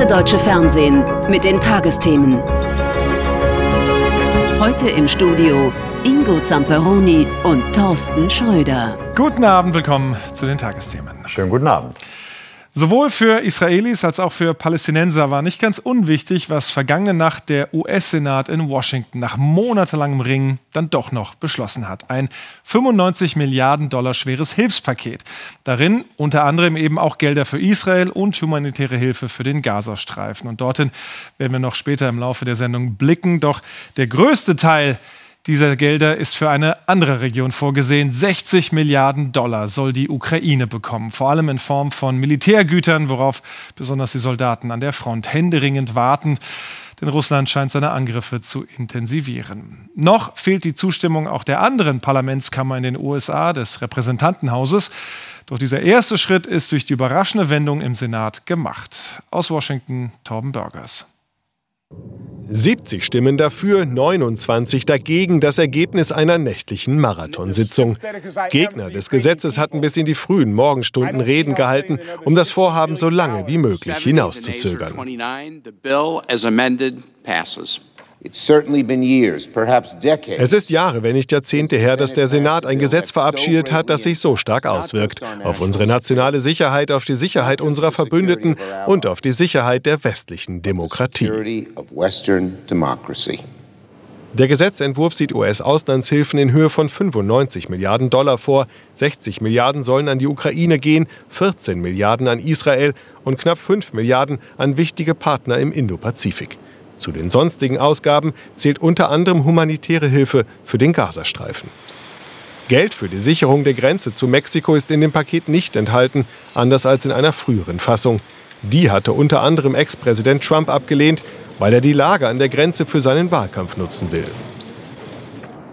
erste deutsche Fernsehen mit den Tagesthemen. Heute im Studio Ingo Zamperoni und Thorsten Schröder. Guten Abend, willkommen zu den Tagesthemen. Schönen guten Abend. Sowohl für Israelis als auch für Palästinenser war nicht ganz unwichtig, was vergangene Nacht der US-Senat in Washington nach monatelangem Ringen dann doch noch beschlossen hat. Ein 95 Milliarden Dollar schweres Hilfspaket. Darin unter anderem eben auch Gelder für Israel und humanitäre Hilfe für den Gazastreifen. Und dorthin werden wir noch später im Laufe der Sendung blicken. Doch der größte Teil dieser Gelder ist für eine andere Region vorgesehen. 60 Milliarden Dollar soll die Ukraine bekommen, vor allem in Form von Militärgütern, worauf besonders die Soldaten an der Front händeringend warten. Denn Russland scheint seine Angriffe zu intensivieren. Noch fehlt die Zustimmung auch der anderen Parlamentskammer in den USA, des Repräsentantenhauses. Doch dieser erste Schritt ist durch die überraschende Wendung im Senat gemacht. Aus Washington, Torben Burgers. 70 Stimmen dafür, 29 dagegen, das Ergebnis einer nächtlichen Marathonsitzung. Gegner des Gesetzes hatten bis in die frühen Morgenstunden Reden gehalten, um das Vorhaben so lange wie möglich hinauszuzögern. Es ist Jahre, wenn nicht Jahrzehnte her, dass der Senat ein Gesetz verabschiedet hat, das sich so stark auswirkt. Auf unsere nationale Sicherheit, auf die Sicherheit unserer Verbündeten und auf die Sicherheit der westlichen Demokratie. Der Gesetzentwurf sieht US-Auslandshilfen in Höhe von 95 Milliarden Dollar vor. 60 Milliarden sollen an die Ukraine gehen, 14 Milliarden an Israel und knapp 5 Milliarden an wichtige Partner im Indopazifik. Zu den sonstigen Ausgaben zählt unter anderem humanitäre Hilfe für den Gazastreifen. Geld für die Sicherung der Grenze zu Mexiko ist in dem Paket nicht enthalten, anders als in einer früheren Fassung. Die hatte unter anderem Ex-Präsident Trump abgelehnt, weil er die Lage an der Grenze für seinen Wahlkampf nutzen will.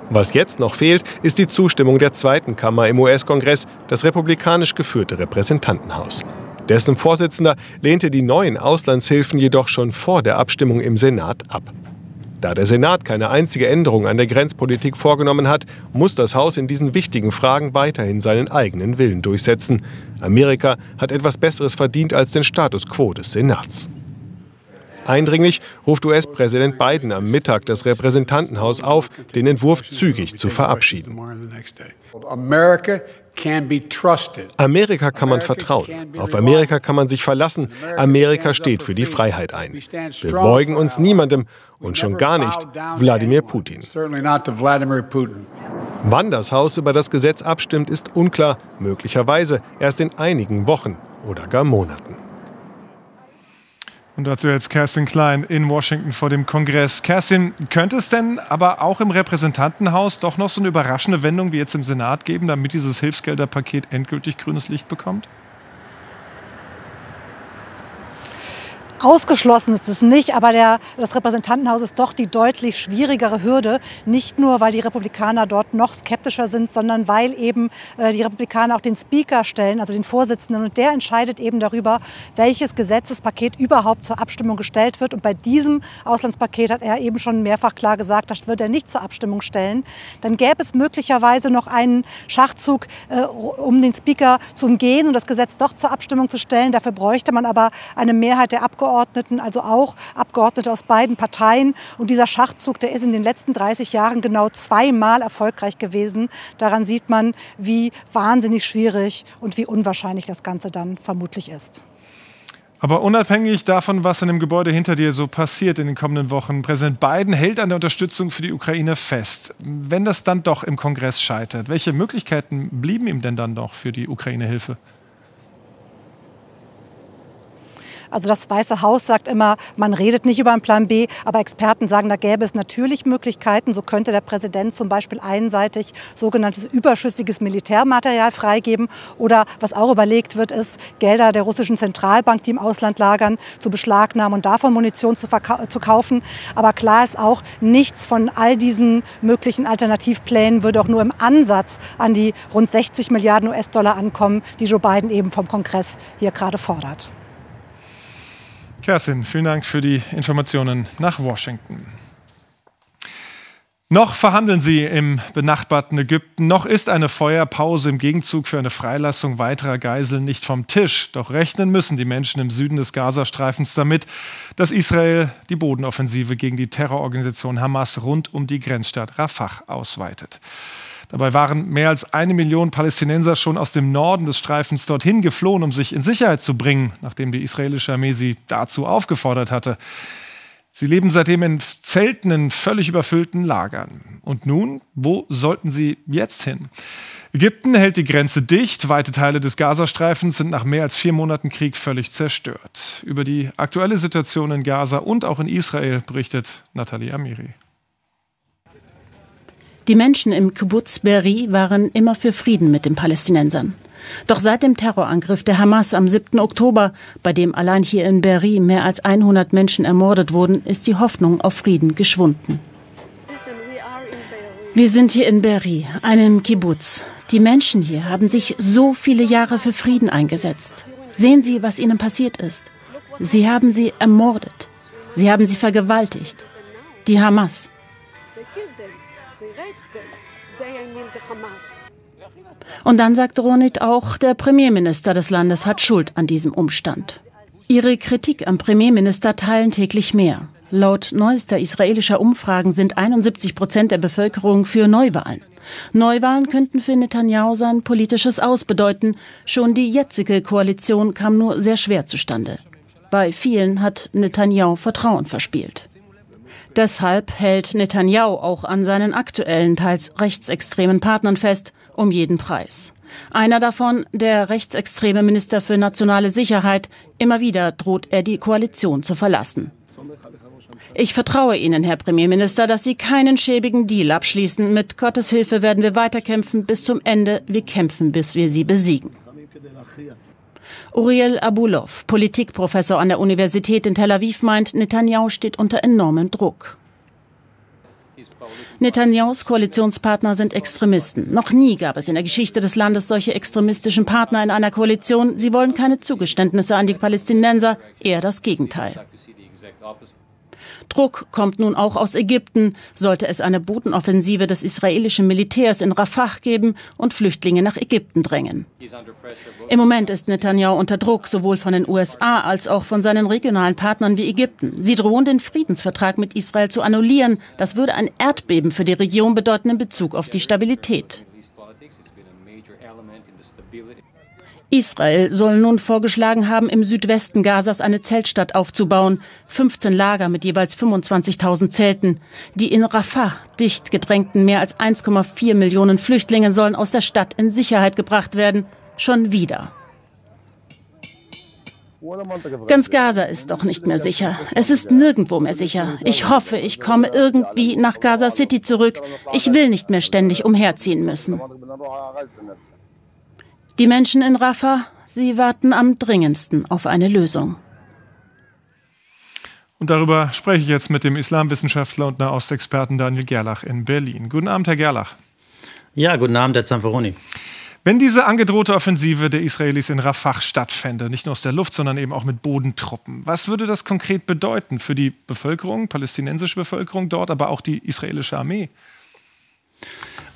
Was jetzt noch fehlt, ist die Zustimmung der zweiten Kammer im US-Kongress, das republikanisch geführte Repräsentantenhaus. Dessen Vorsitzender lehnte die neuen Auslandshilfen jedoch schon vor der Abstimmung im Senat ab. Da der Senat keine einzige Änderung an der Grenzpolitik vorgenommen hat, muss das Haus in diesen wichtigen Fragen weiterhin seinen eigenen Willen durchsetzen. Amerika hat etwas Besseres verdient als den Status quo des Senats. Eindringlich ruft US-Präsident Biden am Mittag das Repräsentantenhaus auf, den Entwurf zügig zu verabschieden. Amerika kann man vertrauen. Auf Amerika kann man sich verlassen. Amerika steht für die Freiheit ein. Wir beugen uns niemandem und schon gar nicht Wladimir Putin. Wann das Haus über das Gesetz abstimmt, ist unklar. Möglicherweise erst in einigen Wochen oder gar Monaten. Und dazu jetzt Kerstin Klein in Washington vor dem Kongress. Kerstin, könnte es denn aber auch im Repräsentantenhaus doch noch so eine überraschende Wendung wie jetzt im Senat geben, damit dieses Hilfsgelderpaket endgültig grünes Licht bekommt? Ausgeschlossen ist es nicht, aber der, das Repräsentantenhaus ist doch die deutlich schwierigere Hürde. Nicht nur, weil die Republikaner dort noch skeptischer sind, sondern weil eben äh, die Republikaner auch den Speaker stellen, also den Vorsitzenden. Und der entscheidet eben darüber, welches Gesetzespaket überhaupt zur Abstimmung gestellt wird. Und bei diesem Auslandspaket hat er eben schon mehrfach klar gesagt, das wird er nicht zur Abstimmung stellen. Dann gäbe es möglicherweise noch einen Schachzug, äh, um den Speaker zu umgehen und das Gesetz doch zur Abstimmung zu stellen. Dafür bräuchte man aber eine Mehrheit der Abgeordneten Abgeordneten, also auch Abgeordnete aus beiden Parteien. Und dieser Schachzug, der ist in den letzten 30 Jahren genau zweimal erfolgreich gewesen. Daran sieht man, wie wahnsinnig schwierig und wie unwahrscheinlich das Ganze dann vermutlich ist. Aber unabhängig davon, was in dem Gebäude hinter dir so passiert in den kommenden Wochen, Präsident Biden hält an der Unterstützung für die Ukraine fest. Wenn das dann doch im Kongress scheitert, welche Möglichkeiten blieben ihm denn dann noch für die Ukraine-Hilfe? Also das Weiße Haus sagt immer, man redet nicht über einen Plan B, aber Experten sagen, da gäbe es natürlich Möglichkeiten. So könnte der Präsident zum Beispiel einseitig sogenanntes überschüssiges Militärmaterial freigeben. Oder was auch überlegt wird, ist, Gelder der russischen Zentralbank, die im Ausland lagern, zu beschlagnahmen und davon Munition zu, zu kaufen. Aber klar ist auch, nichts von all diesen möglichen Alternativplänen würde auch nur im Ansatz an die rund 60 Milliarden US-Dollar ankommen, die Joe Biden eben vom Kongress hier gerade fordert. Kerstin, vielen Dank für die Informationen nach Washington. Noch verhandeln sie im benachbarten Ägypten, noch ist eine Feuerpause im Gegenzug für eine Freilassung weiterer Geiseln nicht vom Tisch. Doch rechnen müssen die Menschen im Süden des Gazastreifens damit, dass Israel die Bodenoffensive gegen die Terrororganisation Hamas rund um die Grenzstadt Rafah ausweitet. Dabei waren mehr als eine Million Palästinenser schon aus dem Norden des Streifens dorthin geflohen, um sich in Sicherheit zu bringen, nachdem die israelische Armee sie dazu aufgefordert hatte. Sie leben seitdem in Zelten in völlig überfüllten Lagern. Und nun, wo sollten sie jetzt hin? Ägypten hält die Grenze dicht, weite Teile des Gazastreifens sind nach mehr als vier Monaten Krieg völlig zerstört. Über die aktuelle Situation in Gaza und auch in Israel berichtet Nathalie Amiri. Die Menschen im Kibbutz Beri waren immer für Frieden mit den Palästinensern. Doch seit dem Terrorangriff der Hamas am 7. Oktober, bei dem allein hier in Beri mehr als 100 Menschen ermordet wurden, ist die Hoffnung auf Frieden geschwunden. Wir sind hier in Beri, einem Kibbutz. Die Menschen hier haben sich so viele Jahre für Frieden eingesetzt. Sehen Sie, was ihnen passiert ist. Sie haben sie ermordet. Sie haben sie vergewaltigt. Die Hamas. Und dann sagt Ronit auch, der Premierminister des Landes hat Schuld an diesem Umstand. Ihre Kritik am Premierminister teilen täglich mehr. Laut neuester israelischer Umfragen sind 71 Prozent der Bevölkerung für Neuwahlen. Neuwahlen könnten für Netanyahu sein politisches Aus bedeuten. Schon die jetzige Koalition kam nur sehr schwer zustande. Bei vielen hat Netanyahu Vertrauen verspielt. Deshalb hält Netanyahu auch an seinen aktuellen, teils rechtsextremen Partnern fest, um jeden Preis. Einer davon, der rechtsextreme Minister für nationale Sicherheit, immer wieder droht er die Koalition zu verlassen. Ich vertraue Ihnen, Herr Premierminister, dass Sie keinen schäbigen Deal abschließen. Mit Gottes Hilfe werden wir weiterkämpfen bis zum Ende. Wir kämpfen, bis wir Sie besiegen. Uriel Abulov, Politikprofessor an der Universität in Tel Aviv, meint, Netanyahu steht unter enormem Druck. Netanyahus Koalitionspartner sind Extremisten. Noch nie gab es in der Geschichte des Landes solche extremistischen Partner in einer Koalition. Sie wollen keine Zugeständnisse an die Palästinenser, eher das Gegenteil. Druck kommt nun auch aus Ägypten, sollte es eine Bodenoffensive des israelischen Militärs in Rafah geben und Flüchtlinge nach Ägypten drängen. Im Moment ist Netanyahu unter Druck, sowohl von den USA als auch von seinen regionalen Partnern wie Ägypten. Sie drohen, den Friedensvertrag mit Israel zu annullieren. Das würde ein Erdbeben für die Region bedeuten in Bezug auf die Stabilität. Israel soll nun vorgeschlagen haben, im Südwesten Gazas eine Zeltstadt aufzubauen. 15 Lager mit jeweils 25.000 Zelten. Die in Rafah dicht gedrängten mehr als 1,4 Millionen Flüchtlinge sollen aus der Stadt in Sicherheit gebracht werden. Schon wieder. Ganz Gaza ist doch nicht mehr sicher. Es ist nirgendwo mehr sicher. Ich hoffe, ich komme irgendwie nach Gaza City zurück. Ich will nicht mehr ständig umherziehen müssen. Die Menschen in Rafah, sie warten am dringendsten auf eine Lösung. Und darüber spreche ich jetzt mit dem Islamwissenschaftler und Nahostexperten Daniel Gerlach in Berlin. Guten Abend, Herr Gerlach. Ja, guten Abend, Herr Zamperoni. Wenn diese angedrohte Offensive der Israelis in Rafah stattfände, nicht nur aus der Luft, sondern eben auch mit Bodentruppen, was würde das konkret bedeuten für die Bevölkerung, palästinensische Bevölkerung dort, aber auch die israelische Armee?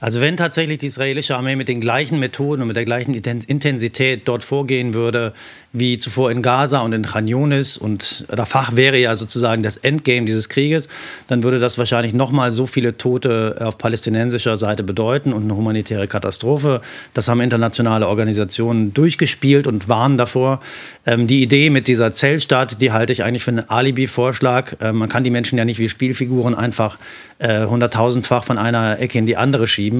Also wenn tatsächlich die israelische Armee mit den gleichen Methoden und mit der gleichen Intensität dort vorgehen würde, wie zuvor in Gaza und in Khan Yunis und Rafah wäre ja sozusagen das Endgame dieses Krieges, dann würde das wahrscheinlich nochmal so viele Tote auf palästinensischer Seite bedeuten und eine humanitäre Katastrophe. Das haben internationale Organisationen durchgespielt und warnen davor. Ähm, die Idee mit dieser Zellstadt, die halte ich eigentlich für einen Alibi-Vorschlag. Ähm, man kann die Menschen ja nicht wie Spielfiguren einfach äh, hunderttausendfach von einer Ecke in die andere schieben.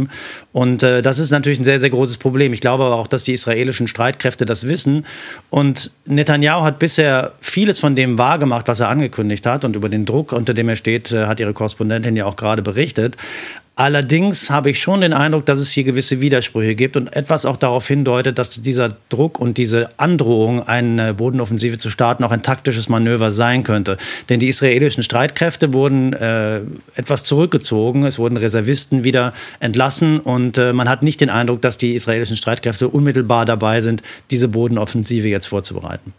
Und äh, das ist natürlich ein sehr, sehr großes Problem. Ich glaube aber auch, dass die israelischen Streitkräfte das wissen. Und Netanyahu hat bisher vieles von dem wahrgemacht, was er angekündigt hat. Und über den Druck, unter dem er steht, äh, hat ihre Korrespondentin ja auch gerade berichtet. Allerdings habe ich schon den Eindruck, dass es hier gewisse Widersprüche gibt und etwas auch darauf hindeutet, dass dieser Druck und diese Androhung, eine Bodenoffensive zu starten, auch ein taktisches Manöver sein könnte. Denn die israelischen Streitkräfte wurden äh, etwas zurückgezogen, es wurden Reservisten wieder entlassen und äh, man hat nicht den Eindruck, dass die israelischen Streitkräfte unmittelbar dabei sind, diese Bodenoffensive jetzt vorzubereiten.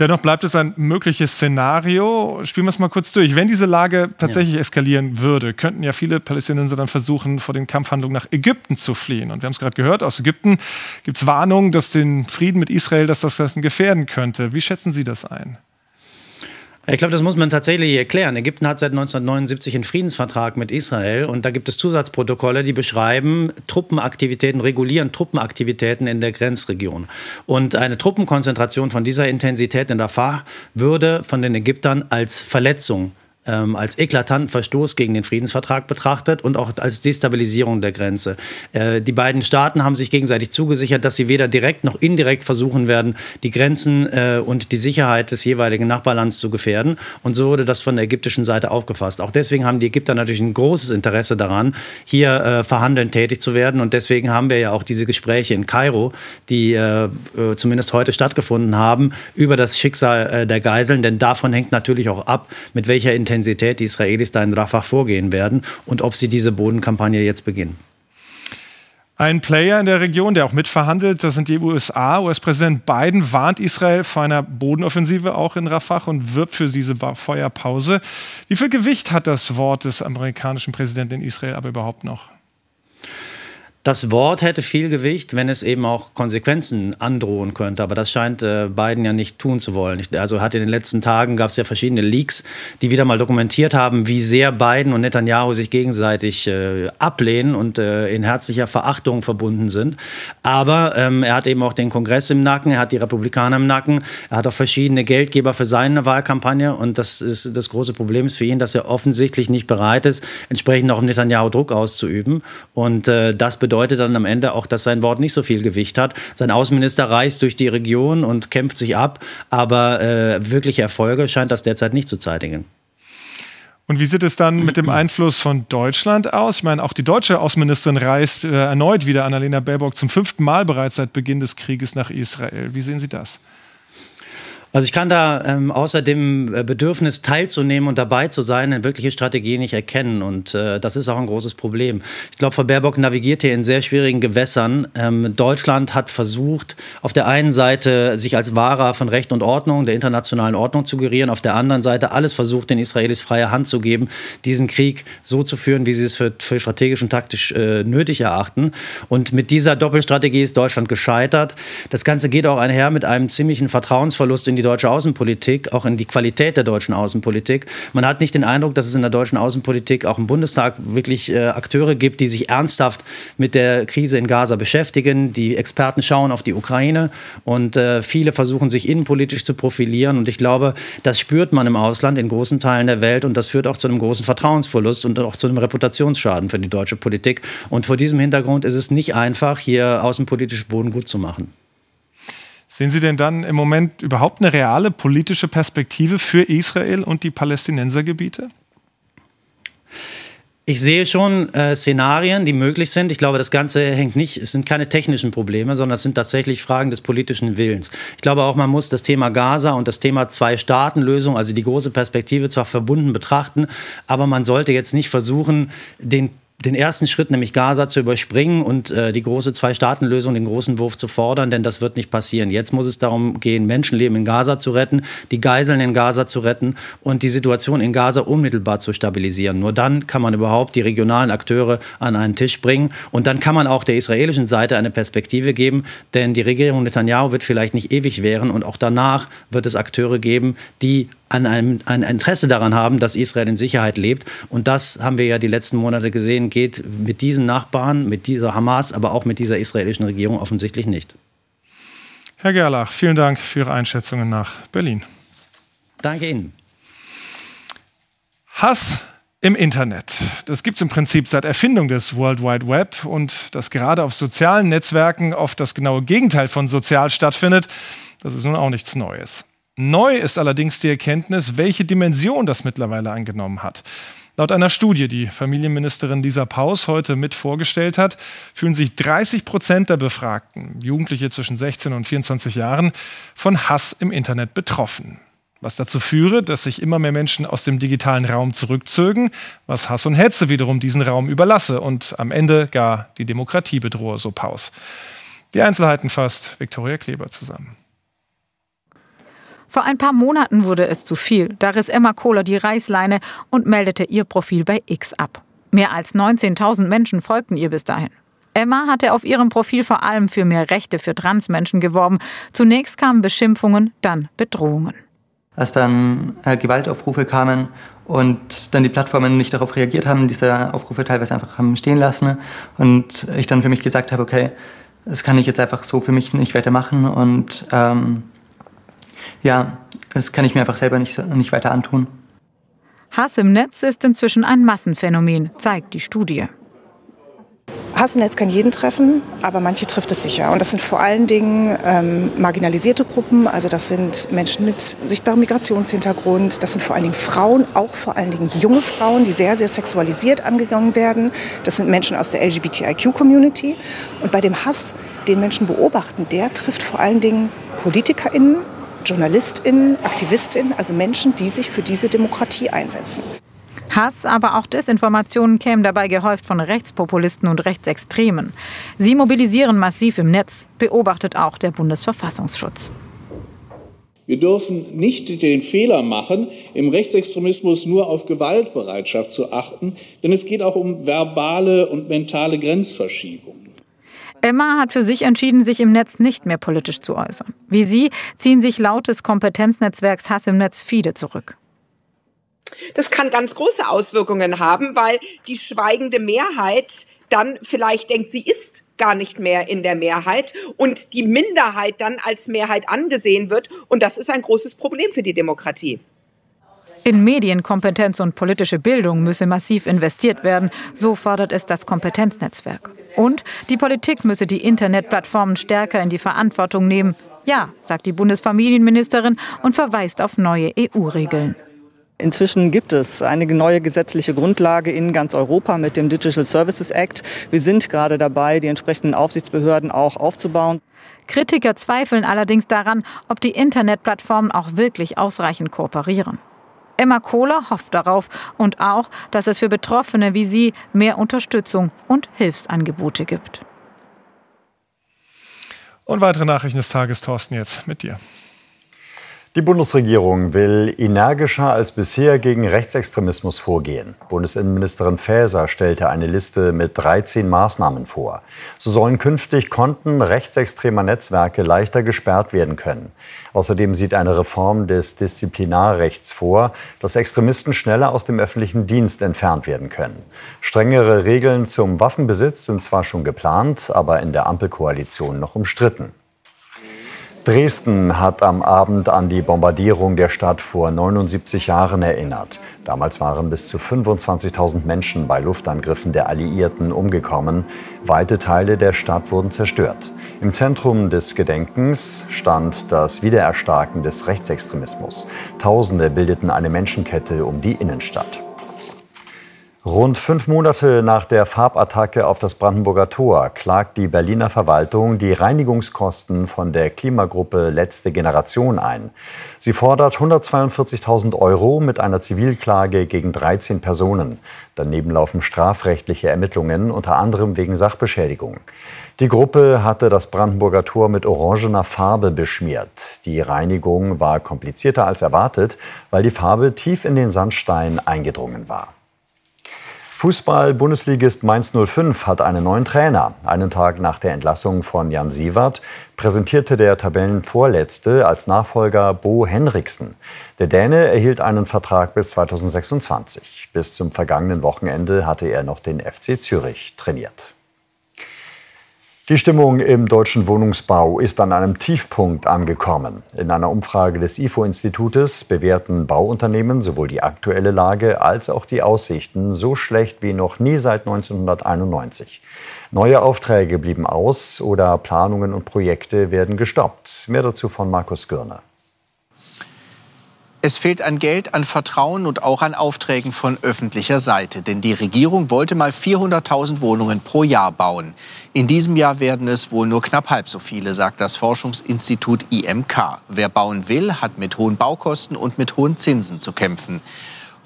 Dennoch bleibt es ein mögliches Szenario. Spielen wir es mal kurz durch. Wenn diese Lage tatsächlich ja. eskalieren würde, könnten ja viele Palästinenser dann versuchen, vor den Kampfhandlungen nach Ägypten zu fliehen. Und wir haben es gerade gehört, aus Ägypten gibt es Warnungen, dass den Frieden mit Israel, dass das Ganze gefährden könnte. Wie schätzen Sie das ein? Ich glaube, das muss man tatsächlich erklären. Ägypten hat seit 1979 einen Friedensvertrag mit Israel und da gibt es Zusatzprotokolle, die beschreiben Truppenaktivitäten, regulieren Truppenaktivitäten in der Grenzregion. Und eine Truppenkonzentration von dieser Intensität in Rafah würde von den Ägyptern als Verletzung ähm, als eklatanten Verstoß gegen den Friedensvertrag betrachtet und auch als Destabilisierung der Grenze. Äh, die beiden Staaten haben sich gegenseitig zugesichert, dass sie weder direkt noch indirekt versuchen werden, die Grenzen äh, und die Sicherheit des jeweiligen Nachbarlands zu gefährden. Und so wurde das von der ägyptischen Seite aufgefasst. Auch deswegen haben die Ägypter natürlich ein großes Interesse daran, hier äh, verhandeln tätig zu werden. Und deswegen haben wir ja auch diese Gespräche in Kairo, die äh, äh, zumindest heute stattgefunden haben, über das Schicksal äh, der Geiseln. Denn davon hängt natürlich auch ab, mit welcher Intensität Intensität die Israelis da in Rafah vorgehen werden und ob sie diese Bodenkampagne jetzt beginnen. Ein Player in der Region, der auch mitverhandelt, das sind die USA. US-Präsident Biden warnt Israel vor einer Bodenoffensive auch in Rafah und wirbt für diese Feuerpause. Wie viel Gewicht hat das Wort des amerikanischen Präsidenten in Israel aber überhaupt noch? Das Wort hätte viel Gewicht, wenn es eben auch Konsequenzen androhen könnte. Aber das scheint äh, Biden ja nicht tun zu wollen. Also hat in den letzten Tagen gab es ja verschiedene Leaks, die wieder mal dokumentiert haben, wie sehr Biden und Netanyahu sich gegenseitig äh, ablehnen und äh, in herzlicher Verachtung verbunden sind. Aber ähm, er hat eben auch den Kongress im Nacken, er hat die Republikaner im Nacken, er hat auch verschiedene Geldgeber für seine Wahlkampagne. Und das ist das große Problem ist für ihn, dass er offensichtlich nicht bereit ist, entsprechend auch Netanyahu Druck auszuüben. Und das bedeutet bedeutet dann am Ende auch, dass sein Wort nicht so viel Gewicht hat. Sein Außenminister reist durch die Region und kämpft sich ab, aber äh, wirkliche Erfolge scheint das derzeit nicht zu zeitigen. Und wie sieht es dann mit dem Einfluss von Deutschland aus? Ich meine, auch die deutsche Außenministerin reist äh, erneut wieder, Annalena Baerbock, zum fünften Mal bereits seit Beginn des Krieges nach Israel. Wie sehen Sie das? Also ich kann da ähm, außer dem äh, Bedürfnis teilzunehmen und dabei zu sein, eine wirkliche Strategie nicht erkennen. Und äh, das ist auch ein großes Problem. Ich glaube, Frau Baerbock navigiert hier in sehr schwierigen Gewässern. Ähm, Deutschland hat versucht, auf der einen Seite sich als Wahrer von Recht und Ordnung, der internationalen Ordnung zu gerieren, auf der anderen Seite alles versucht, den Israelis freie Hand zu geben, diesen Krieg so zu führen, wie sie es für, für strategisch und taktisch äh, nötig erachten. Und mit dieser Doppelstrategie ist Deutschland gescheitert. Das Ganze geht auch einher mit einem ziemlichen Vertrauensverlust in die die deutsche Außenpolitik, auch in die Qualität der deutschen Außenpolitik. Man hat nicht den Eindruck, dass es in der deutschen Außenpolitik auch im Bundestag wirklich äh, Akteure gibt, die sich ernsthaft mit der Krise in Gaza beschäftigen. Die Experten schauen auf die Ukraine und äh, viele versuchen sich innenpolitisch zu profilieren. Und ich glaube, das spürt man im Ausland in großen Teilen der Welt und das führt auch zu einem großen Vertrauensverlust und auch zu einem Reputationsschaden für die deutsche Politik. Und vor diesem Hintergrund ist es nicht einfach, hier außenpolitisch Boden gut zu machen. Sehen Sie denn dann im Moment überhaupt eine reale politische Perspektive für Israel und die Palästinensergebiete? Ich sehe schon äh, Szenarien, die möglich sind. Ich glaube, das Ganze hängt nicht, es sind keine technischen Probleme, sondern es sind tatsächlich Fragen des politischen Willens. Ich glaube auch, man muss das Thema Gaza und das Thema Zwei-Staaten-Lösung, also die große Perspektive zwar verbunden betrachten, aber man sollte jetzt nicht versuchen, den den ersten Schritt, nämlich Gaza, zu überspringen und äh, die große Zwei-Staaten-Lösung, den großen Wurf zu fordern, denn das wird nicht passieren. Jetzt muss es darum gehen, Menschenleben in Gaza zu retten, die Geiseln in Gaza zu retten und die Situation in Gaza unmittelbar zu stabilisieren. Nur dann kann man überhaupt die regionalen Akteure an einen Tisch bringen und dann kann man auch der israelischen Seite eine Perspektive geben, denn die Regierung Netanyahu wird vielleicht nicht ewig währen und auch danach wird es Akteure geben, die an einem, ein Interesse daran haben, dass Israel in Sicherheit lebt. Und das haben wir ja die letzten Monate gesehen, geht mit diesen Nachbarn, mit dieser Hamas, aber auch mit dieser israelischen Regierung offensichtlich nicht. Herr Gerlach, vielen Dank für Ihre Einschätzungen nach Berlin. Danke Ihnen. Hass im Internet. Das gibt es im Prinzip seit Erfindung des World Wide Web und dass gerade auf sozialen Netzwerken oft das genaue Gegenteil von sozial stattfindet, das ist nun auch nichts Neues. Neu ist allerdings die Erkenntnis, welche Dimension das mittlerweile angenommen hat. Laut einer Studie, die Familienministerin Lisa Paus heute mit vorgestellt hat, fühlen sich 30 Prozent der Befragten, Jugendliche zwischen 16 und 24 Jahren, von Hass im Internet betroffen. Was dazu führe, dass sich immer mehr Menschen aus dem digitalen Raum zurückzögen, was Hass und Hetze wiederum diesen Raum überlasse und am Ende gar die Demokratie bedrohe, so Paus. Die Einzelheiten fasst Viktoria Kleber zusammen. Vor ein paar Monaten wurde es zu viel. Da riss Emma Kohler die Reißleine und meldete ihr Profil bei X ab. Mehr als 19.000 Menschen folgten ihr bis dahin. Emma hatte auf ihrem Profil vor allem für mehr Rechte für Transmenschen geworben. Zunächst kamen Beschimpfungen, dann Bedrohungen. Als dann äh, Gewaltaufrufe kamen und dann die Plattformen nicht darauf reagiert haben, diese Aufrufe teilweise einfach haben stehen lassen und ich dann für mich gesagt habe, okay, das kann ich jetzt einfach so für mich nicht weitermachen und ähm, ja, das kann ich mir einfach selber nicht, nicht weiter antun. Hass im Netz ist inzwischen ein Massenphänomen, zeigt die Studie. Hass im Netz kann jeden treffen, aber manche trifft es sicher. Und das sind vor allen Dingen ähm, marginalisierte Gruppen, also das sind Menschen mit sichtbarem Migrationshintergrund, das sind vor allen Dingen Frauen, auch vor allen Dingen junge Frauen, die sehr, sehr sexualisiert angegangen werden. Das sind Menschen aus der LGBTIQ-Community. Und bei dem Hass, den Menschen beobachten, der trifft vor allen Dingen PolitikerInnen, JournalistInnen, AktivistInnen, also Menschen, die sich für diese Demokratie einsetzen. Hass, aber auch Desinformationen kämen dabei gehäuft von Rechtspopulisten und Rechtsextremen. Sie mobilisieren massiv im Netz, beobachtet auch der Bundesverfassungsschutz. Wir dürfen nicht den Fehler machen, im Rechtsextremismus nur auf Gewaltbereitschaft zu achten, denn es geht auch um verbale und mentale Grenzverschiebungen. Emma hat für sich entschieden, sich im Netz nicht mehr politisch zu äußern. Wie sie ziehen sich laut des Kompetenznetzwerks Hass im Netz viele zurück. Das kann ganz große Auswirkungen haben, weil die schweigende Mehrheit dann vielleicht denkt, sie ist gar nicht mehr in der Mehrheit und die Minderheit dann als Mehrheit angesehen wird. Und das ist ein großes Problem für die Demokratie. In Medienkompetenz und politische Bildung müsse massiv investiert werden, so fordert es das Kompetenznetzwerk. Und die Politik müsse die Internetplattformen stärker in die Verantwortung nehmen. Ja, sagt die Bundesfamilienministerin und verweist auf neue EU-Regeln. Inzwischen gibt es eine neue gesetzliche Grundlage in ganz Europa mit dem Digital Services Act. Wir sind gerade dabei, die entsprechenden Aufsichtsbehörden auch aufzubauen. Kritiker zweifeln allerdings daran, ob die Internetplattformen auch wirklich ausreichend kooperieren. Emma Kohler hofft darauf und auch, dass es für Betroffene wie sie mehr Unterstützung und Hilfsangebote gibt. Und weitere Nachrichten des Tages, Thorsten, jetzt mit dir. Die Bundesregierung will energischer als bisher gegen Rechtsextremismus vorgehen. Bundesinnenministerin Faeser stellte eine Liste mit 13 Maßnahmen vor. So sollen künftig Konten rechtsextremer Netzwerke leichter gesperrt werden können. Außerdem sieht eine Reform des Disziplinarrechts vor, dass Extremisten schneller aus dem öffentlichen Dienst entfernt werden können. Strengere Regeln zum Waffenbesitz sind zwar schon geplant, aber in der Ampelkoalition noch umstritten. Dresden hat am Abend an die Bombardierung der Stadt vor 79 Jahren erinnert. Damals waren bis zu 25.000 Menschen bei Luftangriffen der Alliierten umgekommen. Weite Teile der Stadt wurden zerstört. Im Zentrum des Gedenkens stand das Wiedererstarken des Rechtsextremismus. Tausende bildeten eine Menschenkette um die Innenstadt. Rund fünf Monate nach der Farbattacke auf das Brandenburger Tor klagt die Berliner Verwaltung die Reinigungskosten von der Klimagruppe Letzte Generation ein. Sie fordert 142.000 Euro mit einer Zivilklage gegen 13 Personen. Daneben laufen strafrechtliche Ermittlungen, unter anderem wegen Sachbeschädigung. Die Gruppe hatte das Brandenburger Tor mit orangener Farbe beschmiert. Die Reinigung war komplizierter als erwartet, weil die Farbe tief in den Sandstein eingedrungen war. Fußball-Bundesligist Mainz 05 hat einen neuen Trainer. Einen Tag nach der Entlassung von Jan Sievert präsentierte der Tabellenvorletzte als Nachfolger Bo Henriksen. Der Däne erhielt einen Vertrag bis 2026. Bis zum vergangenen Wochenende hatte er noch den FC Zürich trainiert. Die Stimmung im deutschen Wohnungsbau ist an einem Tiefpunkt angekommen. In einer Umfrage des IFO-Institutes bewerten Bauunternehmen sowohl die aktuelle Lage als auch die Aussichten so schlecht wie noch nie seit 1991. Neue Aufträge blieben aus oder Planungen und Projekte werden gestoppt. Mehr dazu von Markus Gürner. Es fehlt an Geld, an Vertrauen und auch an Aufträgen von öffentlicher Seite. Denn die Regierung wollte mal 400.000 Wohnungen pro Jahr bauen. In diesem Jahr werden es wohl nur knapp halb so viele, sagt das Forschungsinstitut IMK. Wer bauen will, hat mit hohen Baukosten und mit hohen Zinsen zu kämpfen.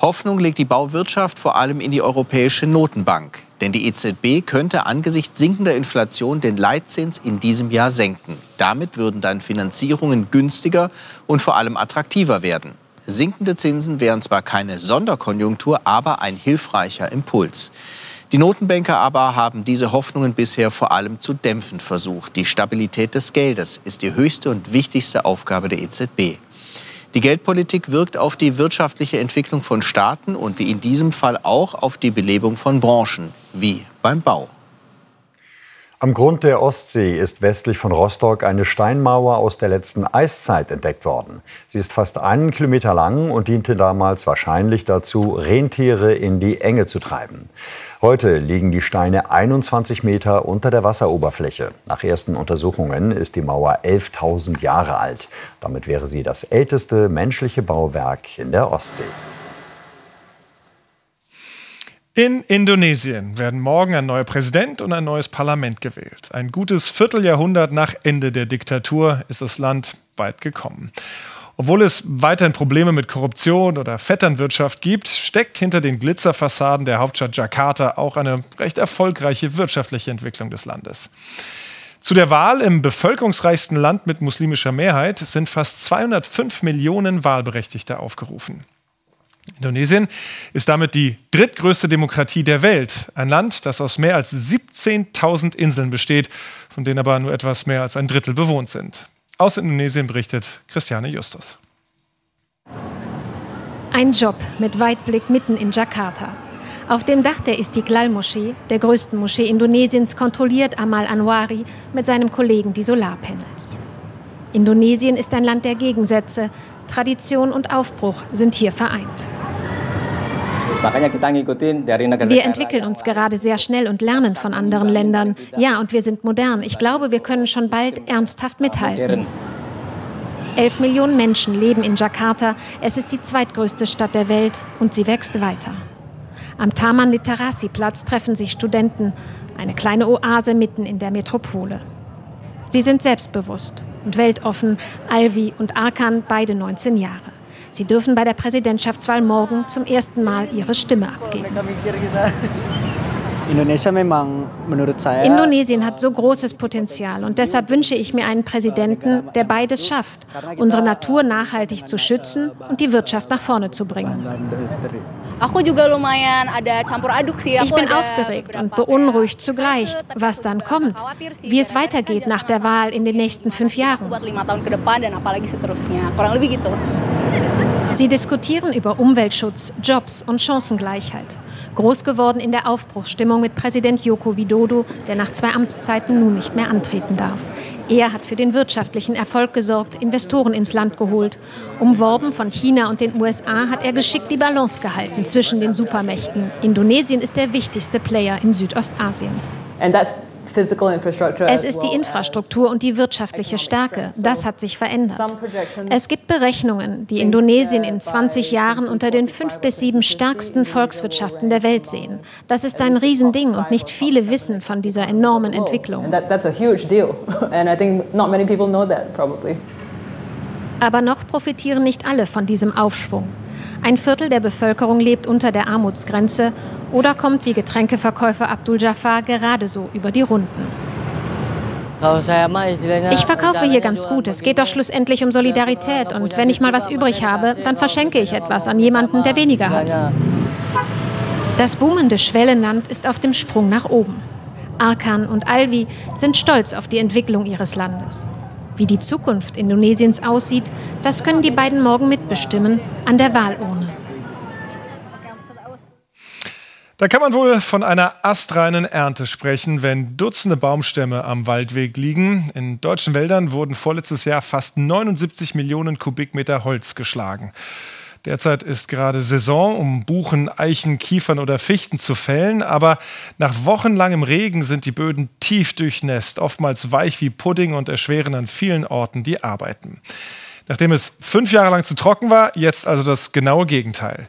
Hoffnung legt die Bauwirtschaft vor allem in die Europäische Notenbank. Denn die EZB könnte angesichts sinkender Inflation den Leitzins in diesem Jahr senken. Damit würden dann Finanzierungen günstiger und vor allem attraktiver werden. Sinkende Zinsen wären zwar keine Sonderkonjunktur, aber ein hilfreicher Impuls. Die Notenbanker aber haben diese Hoffnungen bisher vor allem zu dämpfen versucht. Die Stabilität des Geldes ist die höchste und wichtigste Aufgabe der EZB. Die Geldpolitik wirkt auf die wirtschaftliche Entwicklung von Staaten und wie in diesem Fall auch auf die Belebung von Branchen, wie beim Bau. Am Grund der Ostsee ist westlich von Rostock eine Steinmauer aus der letzten Eiszeit entdeckt worden. Sie ist fast einen Kilometer lang und diente damals wahrscheinlich dazu, Rentiere in die Enge zu treiben. Heute liegen die Steine 21 Meter unter der Wasseroberfläche. Nach ersten Untersuchungen ist die Mauer 11.000 Jahre alt. Damit wäre sie das älteste menschliche Bauwerk in der Ostsee. In Indonesien werden morgen ein neuer Präsident und ein neues Parlament gewählt. Ein gutes Vierteljahrhundert nach Ende der Diktatur ist das Land weit gekommen. Obwohl es weiterhin Probleme mit Korruption oder Vetternwirtschaft gibt, steckt hinter den Glitzerfassaden der Hauptstadt Jakarta auch eine recht erfolgreiche wirtschaftliche Entwicklung des Landes. Zu der Wahl im bevölkerungsreichsten Land mit muslimischer Mehrheit sind fast 205 Millionen Wahlberechtigte aufgerufen. Indonesien ist damit die drittgrößte Demokratie der Welt. Ein Land, das aus mehr als 17.000 Inseln besteht, von denen aber nur etwas mehr als ein Drittel bewohnt sind. Aus Indonesien berichtet Christiane Justus. Ein Job mit Weitblick mitten in Jakarta. Auf dem Dach der Istiklal-Moschee, der größten Moschee Indonesiens, kontrolliert Amal Anwari mit seinem Kollegen die Solarpanels. Indonesien ist ein Land der Gegensätze. Tradition und Aufbruch sind hier vereint. Wir entwickeln uns gerade sehr schnell und lernen von anderen Ländern. Ja, und wir sind modern. Ich glaube, wir können schon bald ernsthaft mithalten. Elf Millionen Menschen leben in Jakarta. Es ist die zweitgrößte Stadt der Welt und sie wächst weiter. Am Taman Literasi Platz treffen sich Studenten, eine kleine Oase mitten in der Metropole. Sie sind selbstbewusst und weltoffen, Alvi und Arkan beide 19 Jahre. Sie dürfen bei der Präsidentschaftswahl morgen zum ersten Mal ihre Stimme abgeben. Indonesien hat so großes Potenzial und deshalb wünsche ich mir einen Präsidenten, der beides schafft, unsere Natur nachhaltig zu schützen und die Wirtschaft nach vorne zu bringen. Ich bin aufgeregt und beunruhigt zugleich, was dann kommt, wie es weitergeht nach der Wahl in den nächsten fünf Jahren. Sie diskutieren über Umweltschutz, Jobs und Chancengleichheit. Groß geworden in der Aufbruchsstimmung mit Präsident Joko Widodo, der nach zwei Amtszeiten nun nicht mehr antreten darf. Er hat für den wirtschaftlichen Erfolg gesorgt, Investoren ins Land geholt. Umworben von China und den USA hat er geschickt die Balance gehalten zwischen den Supermächten. Indonesien ist der wichtigste Player in Südostasien. Es ist die Infrastruktur und die wirtschaftliche Stärke. Das hat sich verändert. Es gibt Berechnungen, die Indonesien in 20 Jahren unter den fünf bis sieben stärksten Volkswirtschaften der Welt sehen. Das ist ein Riesending und nicht viele wissen von dieser enormen Entwicklung. Aber noch profitieren nicht alle von diesem Aufschwung. Ein Viertel der Bevölkerung lebt unter der Armutsgrenze oder kommt wie Getränkeverkäufer Abdul Jafar gerade so über die Runden. Ich verkaufe hier ganz gut. Es geht doch schlussendlich um Solidarität. Und wenn ich mal was übrig habe, dann verschenke ich etwas an jemanden, der weniger hat. Das boomende Schwellenland ist auf dem Sprung nach oben. Arkan und Alvi sind stolz auf die Entwicklung ihres Landes. Wie die Zukunft Indonesiens aussieht, das können die beiden morgen mitbestimmen an der Wahlurne. Da kann man wohl von einer astreinen Ernte sprechen, wenn Dutzende Baumstämme am Waldweg liegen. In deutschen Wäldern wurden vorletztes Jahr fast 79 Millionen Kubikmeter Holz geschlagen. Derzeit ist gerade Saison, um Buchen, Eichen, Kiefern oder Fichten zu fällen, aber nach wochenlangem Regen sind die Böden tief durchnässt, oftmals weich wie Pudding und erschweren an vielen Orten die Arbeiten. Nachdem es fünf Jahre lang zu trocken war, jetzt also das genaue Gegenteil.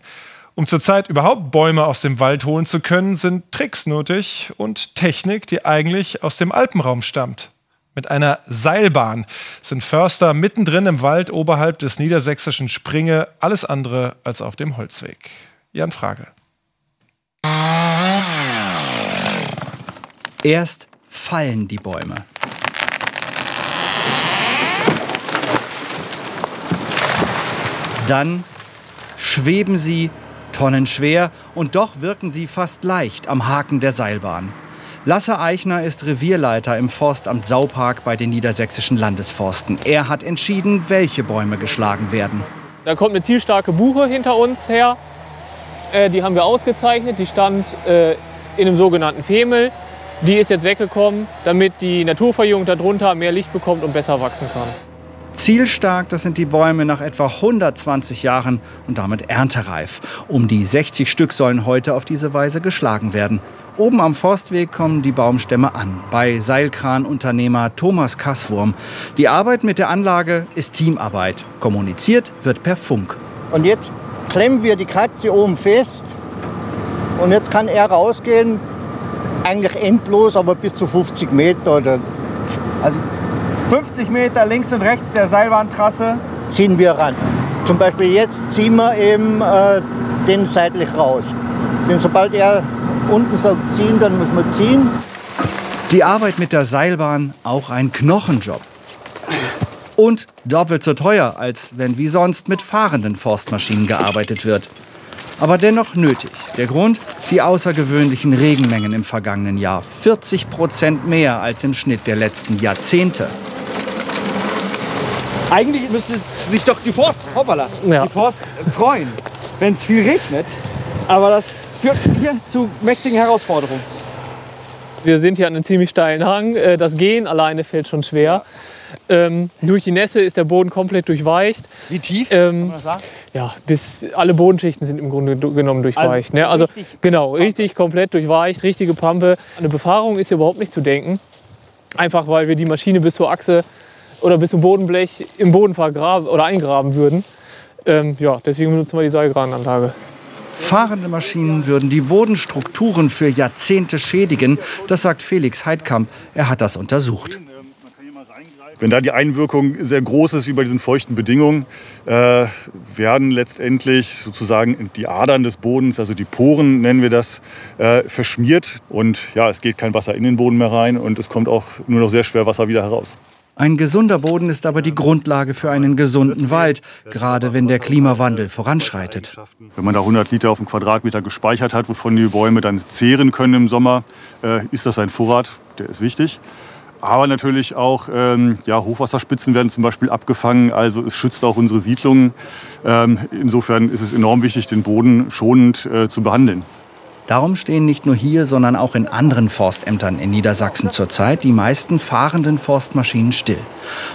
Um zurzeit überhaupt Bäume aus dem Wald holen zu können, sind Tricks nötig und Technik, die eigentlich aus dem Alpenraum stammt. Mit einer Seilbahn sind Förster mittendrin im Wald oberhalb des niedersächsischen Springe alles andere als auf dem Holzweg. Jan Frage. Erst fallen die Bäume. Dann schweben sie tonnenschwer und doch wirken sie fast leicht am Haken der Seilbahn. Lasse Eichner ist Revierleiter im Forstamt Saupark bei den niedersächsischen Landesforsten. Er hat entschieden, welche Bäume geschlagen werden. Da kommt eine zielstarke Buche hinter uns her. Äh, die haben wir ausgezeichnet. Die stand äh, in einem sogenannten Femel. Die ist jetzt weggekommen, damit die Naturverjüngung darunter mehr Licht bekommt und besser wachsen kann. Zielstark, das sind die Bäume nach etwa 120 Jahren und damit erntereif. Um die 60 Stück sollen heute auf diese Weise geschlagen werden. Oben am Forstweg kommen die Baumstämme an, bei Seilkranunternehmer Thomas Kasswurm. Die Arbeit mit der Anlage ist Teamarbeit. Kommuniziert wird per Funk. Und jetzt klemmen wir die Katze oben fest. Und jetzt kann er rausgehen, eigentlich endlos, aber bis zu 50 Meter. Oder also 50 Meter links und rechts der Seilbahntrasse ziehen wir ran. Zum Beispiel jetzt ziehen wir eben äh, den seitlich raus. Denn sobald er unten soll ziehen, dann muss man ziehen. Die Arbeit mit der Seilbahn auch ein Knochenjob. Und doppelt so teuer, als wenn wie sonst mit fahrenden Forstmaschinen gearbeitet wird. Aber dennoch nötig. Der Grund? Die außergewöhnlichen Regenmengen im vergangenen Jahr. 40 Prozent mehr als im Schnitt der letzten Jahrzehnte. Eigentlich müsste sich doch die Forst, hoppala, ja. die Forst freuen, wenn es viel regnet. Aber das führt hier zu mächtigen Herausforderungen. Wir sind hier an einem ziemlich steilen Hang. Äh, das Gehen alleine fällt schon schwer. Ähm, durch die Nässe ist der Boden komplett durchweicht. Wie tief? Ähm, ja, bis alle Bodenschichten sind im Grunde genommen durchweicht. Also, ne? also genau, Pampe. richtig komplett durchweicht, richtige Pampe. Eine Befahrung ist hier überhaupt nicht zu denken. Einfach weil wir die Maschine bis zur Achse oder bis zum Bodenblech im Boden vergraben oder eingraben würden. Ähm, ja, deswegen benutzen wir die Seilkrananlage. Fahrende Maschinen würden die Bodenstrukturen für Jahrzehnte schädigen. Das sagt Felix Heidkamp. Er hat das untersucht. Wenn da die Einwirkung sehr groß ist über diesen feuchten Bedingungen, äh, werden letztendlich sozusagen die Adern des Bodens, also die Poren nennen wir das, äh, verschmiert. Und ja, es geht kein Wasser in den Boden mehr rein und es kommt auch nur noch sehr schwer Wasser wieder heraus. Ein gesunder Boden ist aber die Grundlage für einen gesunden Wald, gerade wenn der Klimawandel voranschreitet. Wenn man da 100 Liter auf einen Quadratmeter gespeichert hat, wovon die Bäume dann zehren können im Sommer, äh, ist das ein Vorrat, der ist wichtig. Aber natürlich auch ähm, ja, Hochwasserspitzen werden zum Beispiel abgefangen. Also es schützt auch unsere Siedlungen. Ähm, insofern ist es enorm wichtig, den Boden schonend äh, zu behandeln. Darum stehen nicht nur hier, sondern auch in anderen Forstämtern in Niedersachsen zurzeit die meisten fahrenden Forstmaschinen still.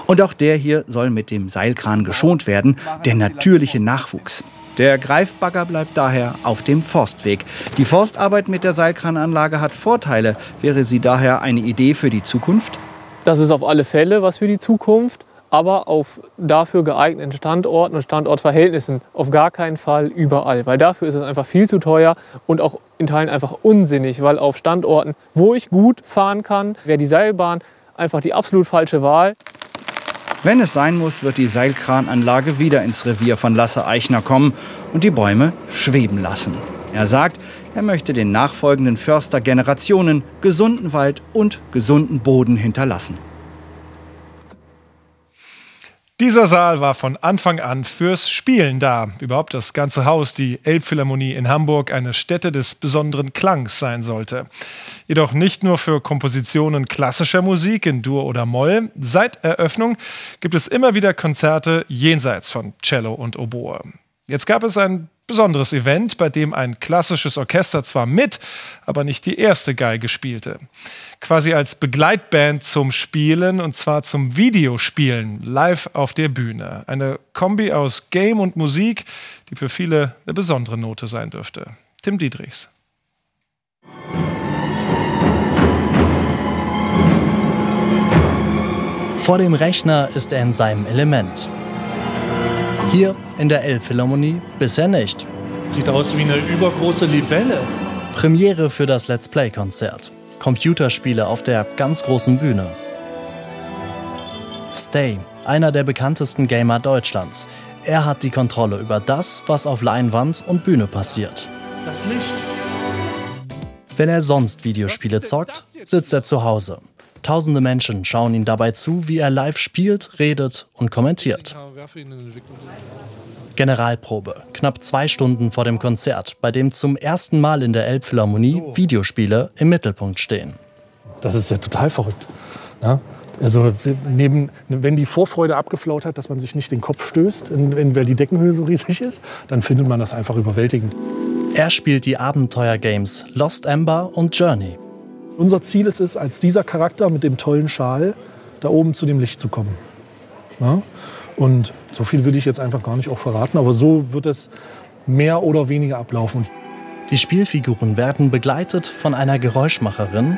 Und auch der hier soll mit dem Seilkran geschont werden, der natürliche Nachwuchs. Der Greifbagger bleibt daher auf dem Forstweg. Die Forstarbeit mit der Seilkrananlage hat Vorteile. Wäre sie daher eine Idee für die Zukunft? Das ist auf alle Fälle was für die Zukunft aber auf dafür geeigneten Standorten und Standortverhältnissen auf gar keinen Fall überall, weil dafür ist es einfach viel zu teuer und auch in Teilen einfach unsinnig, weil auf Standorten, wo ich gut fahren kann, wäre die Seilbahn einfach die absolut falsche Wahl. Wenn es sein muss, wird die Seilkrananlage wieder ins Revier von Lasse Eichner kommen und die Bäume schweben lassen. Er sagt, er möchte den nachfolgenden Förstergenerationen gesunden Wald und gesunden Boden hinterlassen. Dieser Saal war von Anfang an fürs Spielen da. Überhaupt das ganze Haus, die Elbphilharmonie in Hamburg, eine Stätte des besonderen Klangs sein sollte. Jedoch nicht nur für Kompositionen klassischer Musik in Dur oder Moll. Seit Eröffnung gibt es immer wieder Konzerte jenseits von Cello und Oboe. Jetzt gab es ein besonderes Event, bei dem ein klassisches Orchester zwar mit, aber nicht die erste Geige spielte. Quasi als Begleitband zum Spielen und zwar zum Videospielen live auf der Bühne. Eine Kombi aus Game und Musik, die für viele eine besondere Note sein dürfte. Tim Diedrichs. Vor dem Rechner ist er in seinem Element. Hier in der Elbphilharmonie bisher nicht. Sieht aus wie eine übergroße Libelle. Premiere für das Let's Play-Konzert. Computerspiele auf der ganz großen Bühne. Stay einer der bekanntesten Gamer Deutschlands. Er hat die Kontrolle über das, was auf Leinwand und Bühne passiert. Das Licht. Wenn er sonst Videospiele zockt, sitzt er zu Hause. Tausende Menschen schauen ihm dabei zu, wie er live spielt, redet und kommentiert. Generalprobe, knapp zwei Stunden vor dem Konzert, bei dem zum ersten Mal in der Elbphilharmonie Videospiele im Mittelpunkt stehen. Das ist ja total verrückt. Ja? Also neben, wenn die Vorfreude abgeflaut hat, dass man sich nicht den Kopf stößt, wenn, weil die Deckenhöhe so riesig ist, dann findet man das einfach überwältigend. Er spielt die Abenteuer-Games Lost Ember und Journey. Unser Ziel ist es, als dieser Charakter mit dem tollen Schal da oben zu dem Licht zu kommen. Ja? Und so viel würde ich jetzt einfach gar nicht auch verraten, aber so wird es mehr oder weniger ablaufen. Die Spielfiguren werden begleitet von einer Geräuschmacherin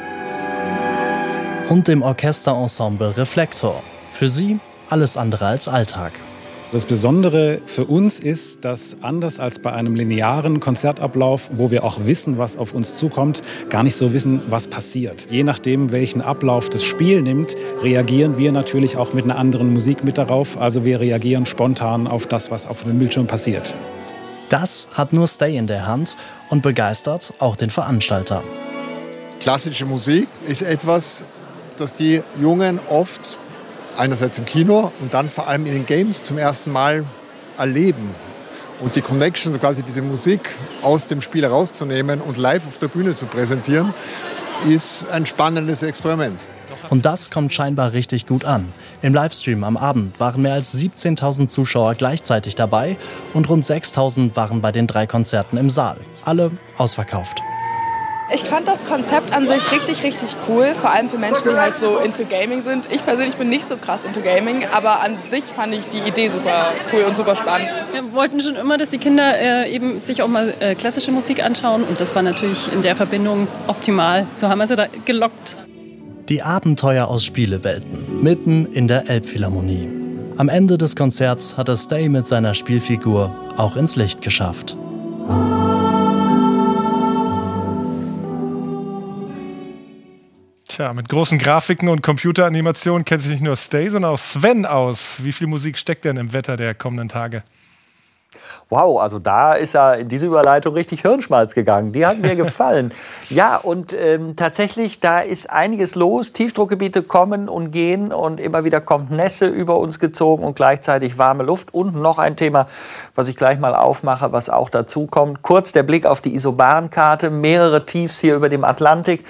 und dem Orchesterensemble Reflektor. Für sie alles andere als Alltag. Das Besondere für uns ist, dass anders als bei einem linearen Konzertablauf, wo wir auch wissen, was auf uns zukommt, gar nicht so wissen, was passiert. Je nachdem, welchen Ablauf das Spiel nimmt, reagieren wir natürlich auch mit einer anderen Musik mit darauf. Also wir reagieren spontan auf das, was auf dem Bildschirm passiert. Das hat nur Stay in der Hand und begeistert auch den Veranstalter. Klassische Musik ist etwas, das die Jungen oft einerseits im Kino und dann vor allem in den Games zum ersten Mal erleben. Und die Connection, so quasi diese Musik aus dem Spiel herauszunehmen und live auf der Bühne zu präsentieren, ist ein spannendes Experiment. Und das kommt scheinbar richtig gut an. Im Livestream am Abend waren mehr als 17.000 Zuschauer gleichzeitig dabei und rund 6.000 waren bei den drei Konzerten im Saal. Alle ausverkauft. Ich fand das Konzept an sich richtig, richtig cool, vor allem für Menschen, die halt so into Gaming sind. Ich persönlich bin nicht so krass into Gaming, aber an sich fand ich die Idee super cool und super spannend. Wir wollten schon immer, dass die Kinder äh, eben sich auch mal äh, klassische Musik anschauen und das war natürlich in der Verbindung optimal. So haben wir sie da gelockt. Die Abenteuer aus Spielewelten, mitten in der Elbphilharmonie. Am Ende des Konzerts hat es Stay mit seiner Spielfigur auch ins Licht geschafft. Tja, mit großen Grafiken und Computeranimationen kennt sich nicht nur Stay, sondern auch Sven aus. Wie viel Musik steckt denn im Wetter der kommenden Tage? Wow, also da ist ja in diese Überleitung richtig Hirnschmalz gegangen. Die hat mir gefallen. ja, und ähm, tatsächlich, da ist einiges los. Tiefdruckgebiete kommen und gehen und immer wieder kommt Nässe über uns gezogen und gleichzeitig warme Luft. Und noch ein Thema, was ich gleich mal aufmache, was auch dazu kommt. Kurz der Blick auf die Isobarenkarte. Mehrere Tiefs hier über dem Atlantik.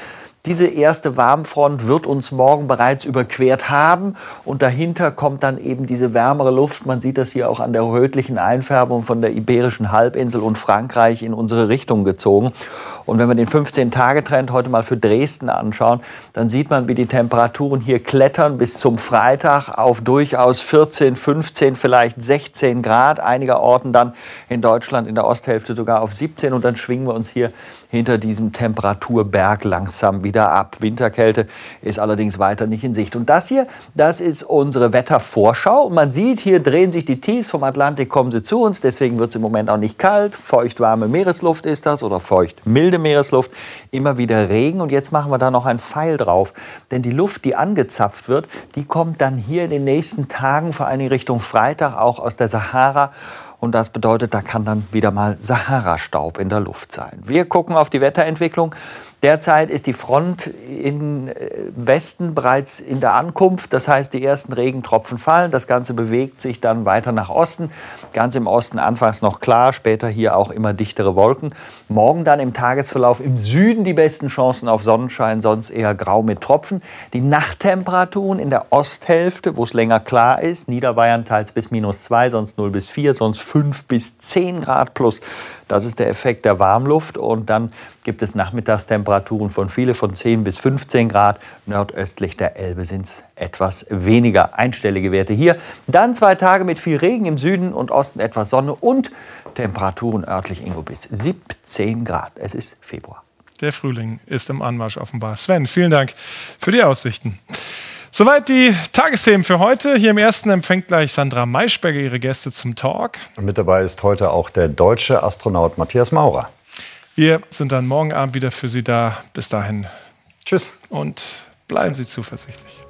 Diese erste Warmfront wird uns morgen bereits überquert haben und dahinter kommt dann eben diese wärmere Luft. Man sieht das hier auch an der rötlichen Einfärbung von der Iberischen Halbinsel und Frankreich in unsere Richtung gezogen. Und wenn wir den 15-Tage-Trend heute mal für Dresden anschauen, dann sieht man, wie die Temperaturen hier klettern bis zum Freitag auf durchaus 14, 15, vielleicht 16 Grad. Einiger Orten dann in Deutschland in der Osthälfte sogar auf 17 und dann schwingen wir uns hier hinter diesem Temperaturberg langsam wieder ab. Winterkälte ist allerdings weiter nicht in Sicht. Und das hier, das ist unsere Wettervorschau. Und man sieht, hier drehen sich die Tiefs vom Atlantik, kommen sie zu uns. Deswegen wird es im Moment auch nicht kalt. Feuchtwarme Meeresluft ist das oder feucht milde Meeresluft. Immer wieder Regen. Und jetzt machen wir da noch einen Pfeil drauf. Denn die Luft, die angezapft wird, die kommt dann hier in den nächsten Tagen, vor allem Richtung Freitag, auch aus der Sahara. Und das bedeutet, da kann dann wieder mal Sahara-Staub in der Luft sein. Wir gucken auf die Wetterentwicklung. Derzeit ist die Front im äh, Westen bereits in der Ankunft. Das heißt, die ersten Regentropfen fallen. Das Ganze bewegt sich dann weiter nach Osten. Ganz im Osten anfangs noch klar, später hier auch immer dichtere Wolken. Morgen dann im Tagesverlauf im Süden die besten Chancen auf Sonnenschein, sonst eher grau mit Tropfen. Die Nachttemperaturen in der Osthälfte, wo es länger klar ist, Niederbayern teils bis minus 2, sonst 0 bis 4, sonst 5 bis 10 Grad plus. Das ist der Effekt der Warmluft. Und dann gibt es Nachmittagstemperaturen von viele von 10 bis 15 Grad. Nordöstlich der Elbe sind es etwas weniger einstellige Werte hier. Dann zwei Tage mit viel Regen im Süden und Osten etwas Sonne und Temperaturen örtlich irgendwo bis 17 Grad. Es ist Februar. Der Frühling ist im Anmarsch offenbar. Sven, vielen Dank für die Aussichten. Soweit die Tagesthemen für heute. Hier im ersten empfängt gleich Sandra Maischberger ihre Gäste zum Talk. Und mit dabei ist heute auch der deutsche Astronaut Matthias Maurer. Wir sind dann morgen Abend wieder für Sie da. Bis dahin. Tschüss. Und bleiben Sie zuversichtlich.